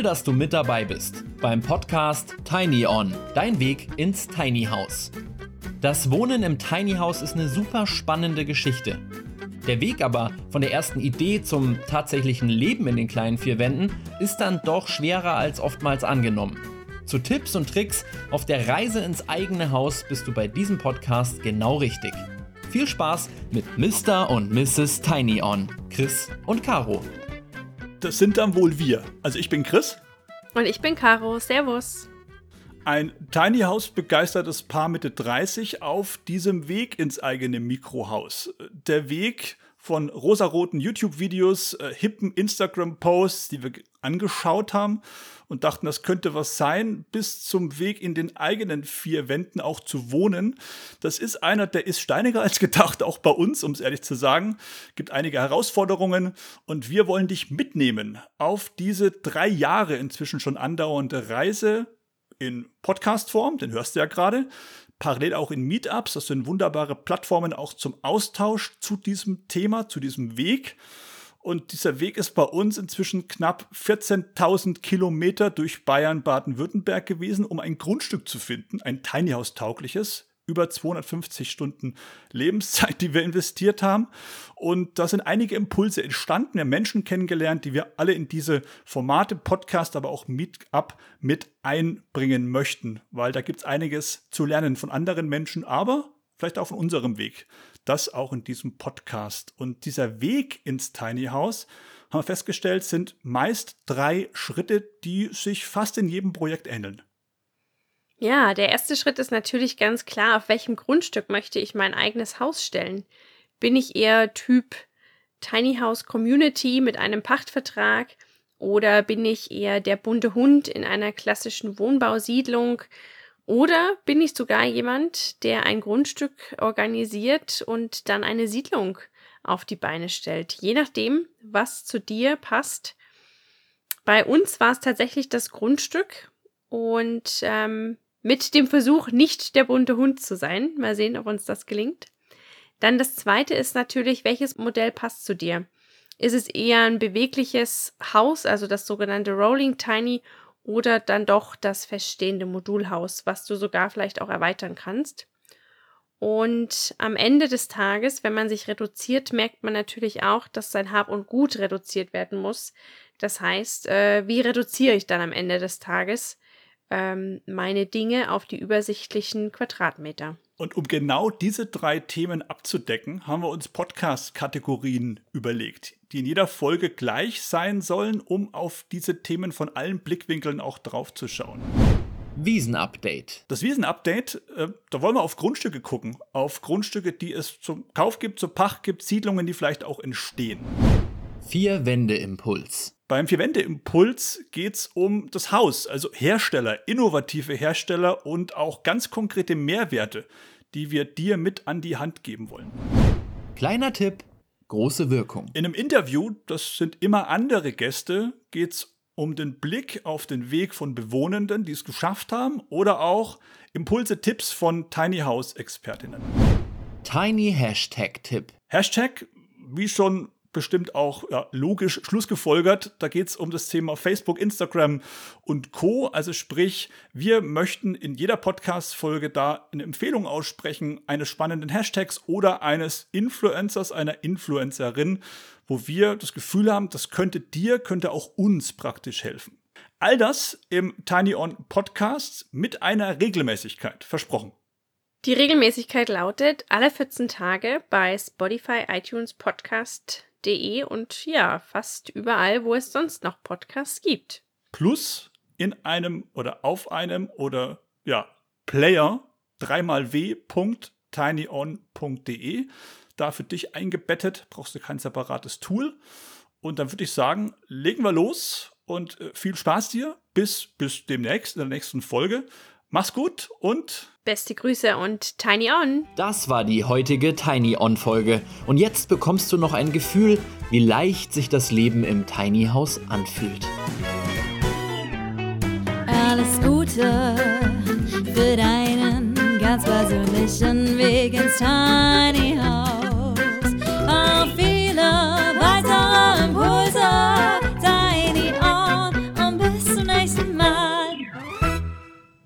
Cool, dass du mit dabei bist beim Podcast Tiny On, dein Weg ins Tiny House. Das Wohnen im Tiny House ist eine super spannende Geschichte. Der Weg aber von der ersten Idee zum tatsächlichen Leben in den kleinen vier Wänden ist dann doch schwerer als oftmals angenommen. Zu Tipps und Tricks auf der Reise ins eigene Haus bist du bei diesem Podcast genau richtig. Viel Spaß mit Mr. und Mrs. Tiny On, Chris und Caro. Das sind dann wohl wir. Also ich bin Chris. Und ich bin Caro. Servus. Ein Tiny House begeistertes Paar Mitte 30 auf diesem Weg ins eigene Mikrohaus. Der Weg von rosaroten YouTube-Videos, äh, hippen Instagram-Posts, die wir angeschaut haben und dachten, das könnte was sein, bis zum Weg in den eigenen vier Wänden auch zu wohnen. Das ist einer, der ist steiniger als gedacht, auch bei uns, um es ehrlich zu sagen. Gibt einige Herausforderungen und wir wollen dich mitnehmen auf diese drei Jahre inzwischen schon andauernde Reise in Podcast-Form, den hörst du ja gerade, parallel auch in Meetups. Das sind wunderbare Plattformen auch zum Austausch zu diesem Thema, zu diesem Weg. Und dieser Weg ist bei uns inzwischen knapp 14.000 Kilometer durch Bayern, Baden-Württemberg gewesen, um ein Grundstück zu finden, ein Tiny House taugliches, über 250 Stunden Lebenszeit, die wir investiert haben. Und da sind einige Impulse entstanden. Wir haben Menschen kennengelernt, die wir alle in diese Formate, Podcast, aber auch Meetup mit einbringen möchten, weil da gibt es einiges zu lernen von anderen Menschen, aber vielleicht auch von unserem Weg. Das auch in diesem Podcast. Und dieser Weg ins Tiny House, haben wir festgestellt, sind meist drei Schritte, die sich fast in jedem Projekt ähneln. Ja, der erste Schritt ist natürlich ganz klar, auf welchem Grundstück möchte ich mein eigenes Haus stellen. Bin ich eher Typ Tiny House Community mit einem Pachtvertrag oder bin ich eher der bunte Hund in einer klassischen Wohnbausiedlung oder bin ich sogar jemand, der ein Grundstück organisiert und dann eine Siedlung auf die Beine stellt, je nachdem, was zu dir passt. Bei uns war es tatsächlich das Grundstück und ähm, mit dem Versuch, nicht der bunte Hund zu sein. Mal sehen, ob uns das gelingt. Dann das zweite ist natürlich, welches Modell passt zu dir? Ist es eher ein bewegliches Haus, also das sogenannte Rolling Tiny, oder dann doch das feststehende Modulhaus, was du sogar vielleicht auch erweitern kannst? Und am Ende des Tages, wenn man sich reduziert, merkt man natürlich auch, dass sein Hab und Gut reduziert werden muss. Das heißt, äh, wie reduziere ich dann am Ende des Tages? Ähm, meine Dinge auf die übersichtlichen Quadratmeter. Und um genau diese drei Themen abzudecken, haben wir uns Podcast-Kategorien überlegt, die in jeder Folge gleich sein sollen, um auf diese Themen von allen Blickwinkeln auch draufzuschauen. Wiesen-Update. Das Wiesen-Update, äh, da wollen wir auf Grundstücke gucken. Auf Grundstücke, die es zum Kauf gibt, zur Pacht gibt, Siedlungen, die vielleicht auch entstehen. Vier-Wände-Impuls. Beim Vier-Wände-Impuls geht es um das Haus, also Hersteller, innovative Hersteller und auch ganz konkrete Mehrwerte, die wir dir mit an die Hand geben wollen. Kleiner Tipp, große Wirkung. In einem Interview, das sind immer andere Gäste, geht es um den Blick auf den Weg von Bewohnenden, die es geschafft haben, oder auch Impulse, Tipps von Tiny House Expertinnen. Tiny Hashtag Tipp. Hashtag, wie schon bestimmt auch ja, logisch schlussgefolgert. Da geht es um das Thema Facebook, Instagram und Co. Also sprich, wir möchten in jeder Podcast-Folge da eine Empfehlung aussprechen, eines spannenden Hashtags oder eines Influencers, einer Influencerin, wo wir das Gefühl haben, das könnte dir, könnte auch uns praktisch helfen. All das im Tiny On Podcast mit einer Regelmäßigkeit, versprochen. Die Regelmäßigkeit lautet alle 14 Tage bei Spotify, iTunes, Podcast, De und ja, fast überall, wo es sonst noch Podcasts gibt. Plus in einem oder auf einem oder ja, Player dreimal w.tinyon.de. Da für dich eingebettet, brauchst du kein separates Tool. Und dann würde ich sagen, legen wir los und äh, viel Spaß dir. Bis, bis demnächst in der nächsten Folge. Mach's gut und beste Grüße und Tiny On. Das war die heutige Tiny On Folge und jetzt bekommst du noch ein Gefühl, wie leicht sich das Leben im Tiny House anfühlt. Alles Gute für deinen ganz persönlichen Weg ins Tiny